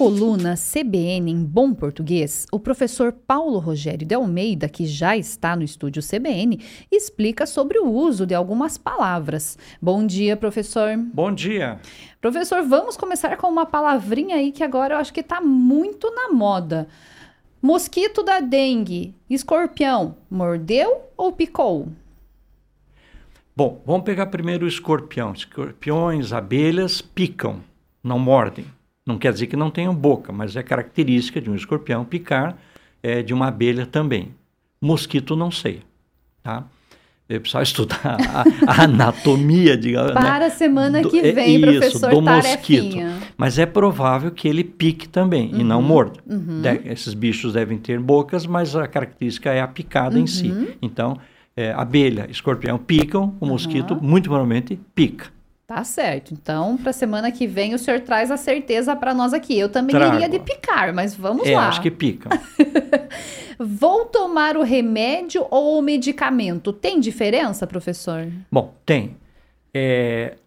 coluna CBN em bom português, o professor Paulo Rogério de Almeida, que já está no estúdio CBN, explica sobre o uso de algumas palavras. Bom dia, professor. Bom dia. Professor, vamos começar com uma palavrinha aí que agora eu acho que está muito na moda. Mosquito da dengue, escorpião, mordeu ou picou? Bom, vamos pegar primeiro o escorpião. Escorpiões, abelhas picam, não mordem. Não quer dizer que não tenham boca, mas é característica de um escorpião picar, é, de uma abelha também. Mosquito não sei, tá? Eu precisava estudar a, a anatomia, digamos. Né? Para né? a semana que vem, isso, professor do Tarefinha. mosquito. Mas é provável que ele pique também uhum, e não uhum, morda. Uhum. De, esses bichos devem ter bocas, mas a característica é a picada uhum. em si. Uhum. Então, é, abelha, escorpião picam, o mosquito muito provavelmente pica. Tá certo. Então, para semana que vem, o senhor traz a certeza para nós aqui. Eu também Trago. iria de picar, mas vamos é, lá. acho que pica. Vou tomar o remédio ou o medicamento? Tem diferença, professor? Bom, tem. É,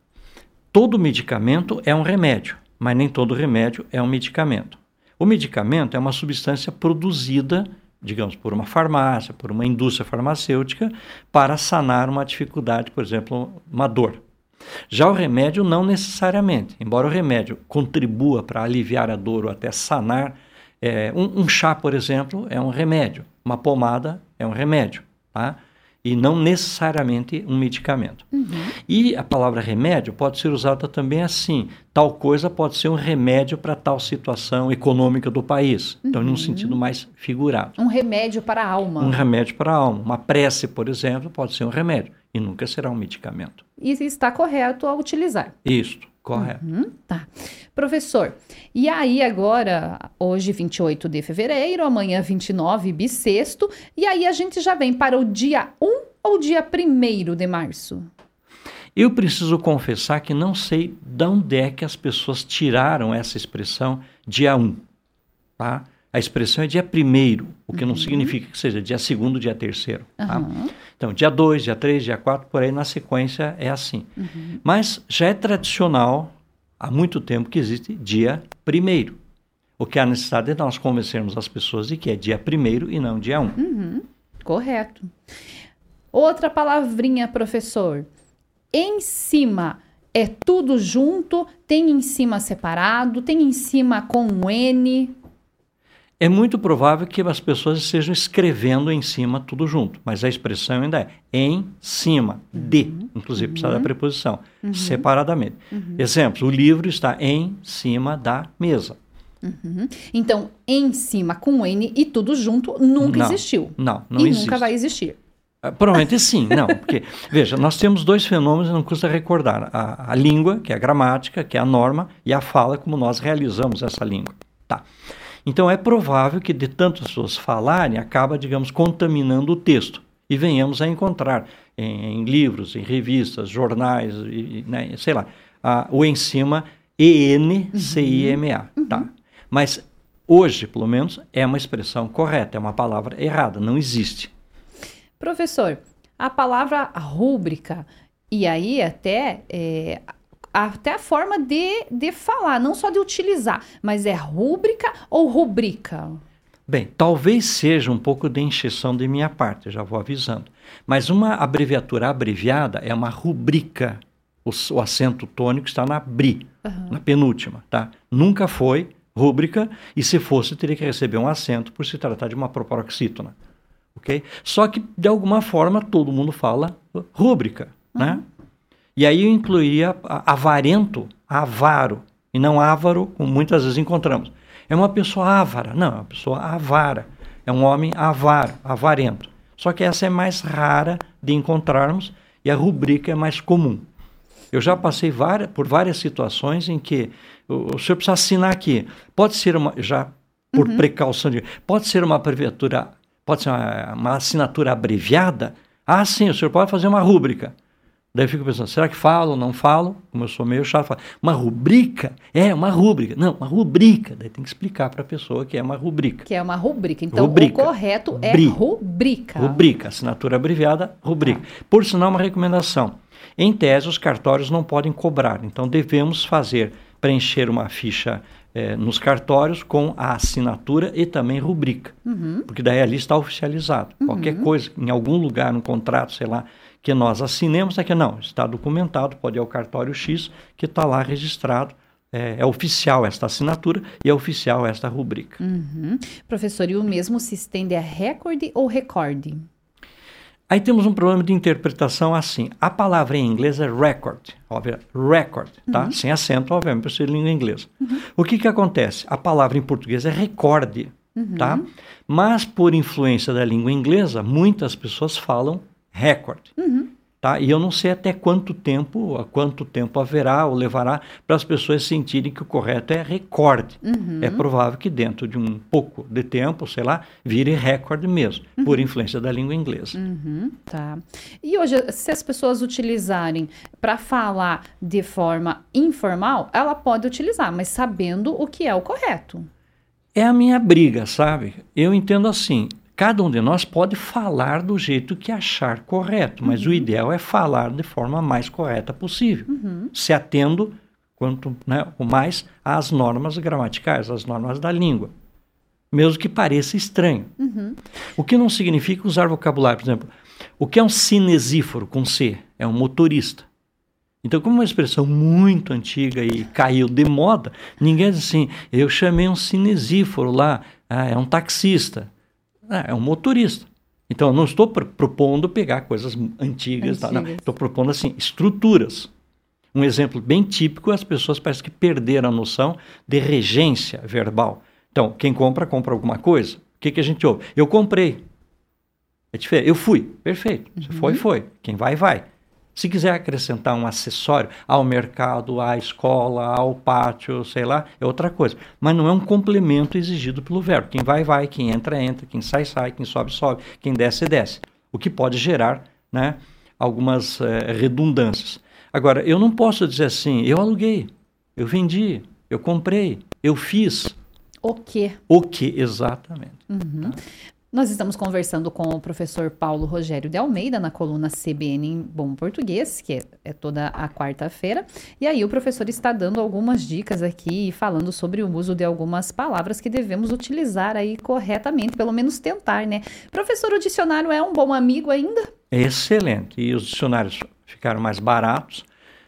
todo medicamento é um remédio, mas nem todo remédio é um medicamento. O medicamento é uma substância produzida, digamos, por uma farmácia, por uma indústria farmacêutica, para sanar uma dificuldade, por exemplo, uma dor. Já o remédio, não necessariamente. Embora o remédio contribua para aliviar a dor ou até sanar, é, um, um, chá, por exemplo, é um remédio. Uma pomada é um remédio. Tá? E não necessariamente um medicamento. Uhum. E a palavra remédio pode ser usada também assim. Tal coisa pode ser um remédio para tal situação econômica do país. Então, uhum. num sentido mais figurado. Um remédio para a alma. Um remédio para a alma. Uma prece, por exemplo, pode ser um remédio e nunca será um medicamento. E está correto a utilizar. Isso, correto. Uhum, tá. Professor, e aí agora, hoje 28 de fevereiro, amanhã 29 bissexto, e aí a gente já vem para o dia 1 ou dia 1 de março? Eu preciso confessar que não sei de onde é que as pessoas tiraram essa expressão dia 1, tá? A expressão é dia primeiro, o que uhum. não significa que seja dia segundo, dia terceiro. Tá? Uhum. Então, dia 2, dia 3, dia 4, por aí na sequência é assim. Uhum. Mas já é tradicional há muito tempo que existe dia primeiro. O que há necessidade é nós convencermos as pessoas de que é dia primeiro e não dia 1. Um. Uhum. Correto. Outra palavrinha, professor. Em cima é tudo junto? Tem em cima separado? Tem em cima com um N? É muito provável que as pessoas estejam escrevendo em cima tudo junto, mas a expressão ainda é em cima de, uhum. inclusive precisa da uhum. preposição, uhum. separadamente. Uhum. Exemplo, o livro está em cima da mesa. Uhum. Então, em cima com N e tudo junto nunca não, existiu. Não, não e existe. nunca vai existir. Uh, provavelmente sim, não, porque, veja, nós temos dois fenômenos, não custa recordar, a, a língua, que é a gramática, que é a norma, e a fala, como nós realizamos essa língua. Tá. Então é provável que de tantas pessoas falarem, acaba, digamos, contaminando o texto. E venhamos a encontrar em, em livros, em revistas, jornais, e, né, sei lá, a, o em cima E-N-C-I-M-A. Uhum. Tá? Mas hoje, pelo menos, é uma expressão correta, é uma palavra errada, não existe. Professor, a palavra rúbrica, e aí até é, até a forma de, de falar, não só de utilizar, mas é rúbrica ou rubrica? Bem, talvez seja um pouco de encheção de minha parte, já vou avisando. Mas uma abreviatura abreviada é uma rubrica. O, o acento tônico está na BRI, uhum. na penúltima, tá? Nunca foi rúbrica, e se fosse, teria que receber um acento por se tratar de uma proparoxítona. Ok? Só que, de alguma forma, todo mundo fala rúbrica, né? uhum. né? E aí eu incluía avarento, avaro, e não ávaro, como muitas vezes encontramos. É uma pessoa ávara. Não, é uma pessoa avara. É um homem avaro, avarento. Só que essa é mais rara de encontrarmos e a rubrica é mais comum. Eu já passei várias, por várias situações em que o, o senhor precisa assinar aqui. Pode ser uma, já por uhum. precaução de, pode ser uma abreviatura, pode ser uma, uma assinatura abreviada? Ah, sim, o senhor pode fazer uma rúbrica. Daí eu fico pensando, será que falo, não falo? Como eu sou meio chato, falo, uma rubrica? É, uma rubrica. Não, uma rubrica. Daí tem que explicar para a pessoa que é uma rubrica. Que é uma rubrica. Então, rubrica. o correto é Bri. rubrica. Rubrica, assinatura abreviada, rubrica. Ah. Por sinal, uma recomendação. Em tese, os cartórios não podem cobrar, então devemos fazer, preencher uma ficha é, nos cartórios com a assinatura e também rubrica. Uhum. Porque daí ali está oficializado. Uhum. Qualquer coisa, em algum lugar, no contrato, sei lá, que nós assinemos, aqui não, está documentado, pode ir ao cartório X, que está lá registrado. É, é, oficial esta assinatura e é oficial esta rubrica. Uhum. Professor, e o mesmo se estende a recorde ou recorde? Aí temos um problema de interpretação assim. A palavra em inglês é record, óbvio, record, tá? Uhum. Sem acento, obviamente, por ser língua inglesa. Uhum. O que que acontece? A palavra em português é recorde, uhum. tá? Mas por influência da língua inglesa, muitas pessoas falam record. Uhum. Tá? E eu não sei até quanto tempo, a quanto tempo haverá ou levará para as pessoas sentirem que o correto é recorde. Uhum. É provável que dentro de um pouco de tempo, sei lá, vire recorde mesmo, uhum. por influência da língua inglesa. Uhum. Tá. E hoje, se as pessoas utilizarem para falar de forma informal, ela pode utilizar, mas sabendo o que é o correto. É a minha briga, sabe? Eu entendo assim, Cada um de nós pode falar do jeito que achar correto, mas uhum. o ideal é falar de forma mais correta possível, uhum. se atendo quanto né, o mais às normas gramaticais, às normas da língua, mesmo que pareça estranho. Uhum. O que não significa usar vocabulário, por exemplo, o que é um cinesíforo com C? É um motorista. Então, como é uma expressão muito antiga e caiu de moda, ninguém diz assim, eu chamei um cinesíforo lá, ah, é um taxista. É, é um motorista. Então, eu não estou pr propondo pegar coisas antigas, tá? estou propondo assim, estruturas. Um exemplo bem típico, as pessoas parecem que perderam a noção de regência verbal. Então, quem compra, compra alguma coisa. O que, que a gente ouve? Eu comprei. É diferente. Eu fui. Perfeito. Você uhum. foi, foi. Quem vai, vai. Se quiser acrescentar um acessório ao mercado, à escola, ao pátio, sei lá, é outra coisa. Mas não é um complemento exigido pelo verbo. Quem vai, vai, quem entra, entra, quem sai, sai, quem sobe, sobe, quem desce, desce. O que pode gerar né, algumas é, redundâncias. Agora, eu não posso dizer assim, eu aluguei, eu vendi, eu comprei, eu fiz. O que? O que, exatamente. Uhum. Nós estamos conversando com o professor Paulo Rogério de Almeida na coluna CBN em Bom Português, que é, é toda a quarta-feira. E aí o professor está dando algumas dicas aqui, falando sobre o uso de algumas palavras que devemos utilizar aí corretamente, pelo menos tentar, né? Professor, o dicionário é um bom amigo ainda? Excelente. E os dicionários ficaram mais baratos.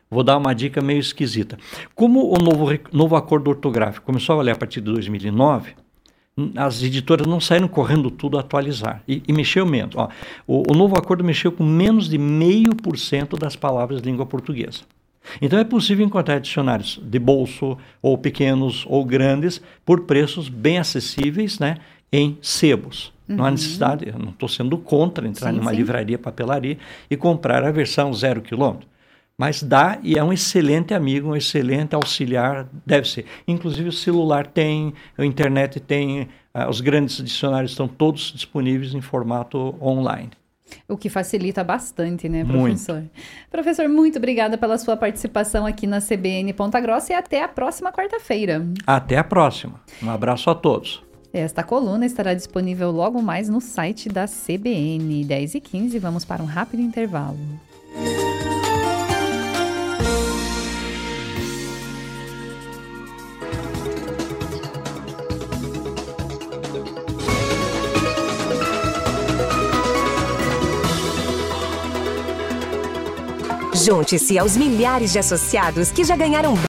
Vou dar uma dica meio esquisita. Como o novo, novo acordo ortográfico começou a valer a partir de 2009, as editoras não saíram correndo tudo a atualizar. E, e mexeu menos. Ó, o, o, novo acordo mexeu com menos de meio por cento das palavras de língua portuguesa. Então é possível encontrar dicionários de bolso, ou pequenos ou grandes, por preços bem acessíveis né, em sebos. Uhum. Não há uhum. necessidade, eu não estou sendo contra entrar sim, numa sim. livraria, papelaria e comprar a versão zero quilômetro. Mas dá e é um excelente amigo, um excelente auxiliar, deve ser. Inclusive o celular tem, a internet tem, uh, os grandes dicionários estão todos disponíveis em formato online. O que facilita bastante, né, professor? Muito. Professor, muito obrigada pela sua participação aqui na CBN Ponta Grossa e até a próxima quarta-feira. Até a próxima. Um abraço a todos. Esta coluna estará disponível logo mais no site da CBN. 10 e 15, vamos para um rápido intervalo. Junte-se aos milhares de associados que já ganharam